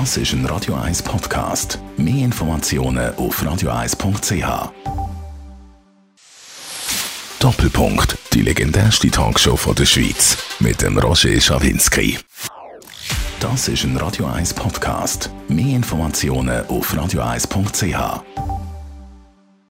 Das ist ein Radio 1 Podcast. Mehr Informationen auf radio1.ch. Doppelpunkt. Die legendärste Talkshow von der Schweiz. Mit dem Roger Schawinski. Das ist ein Radio 1 Podcast. Mehr Informationen auf radio1.ch.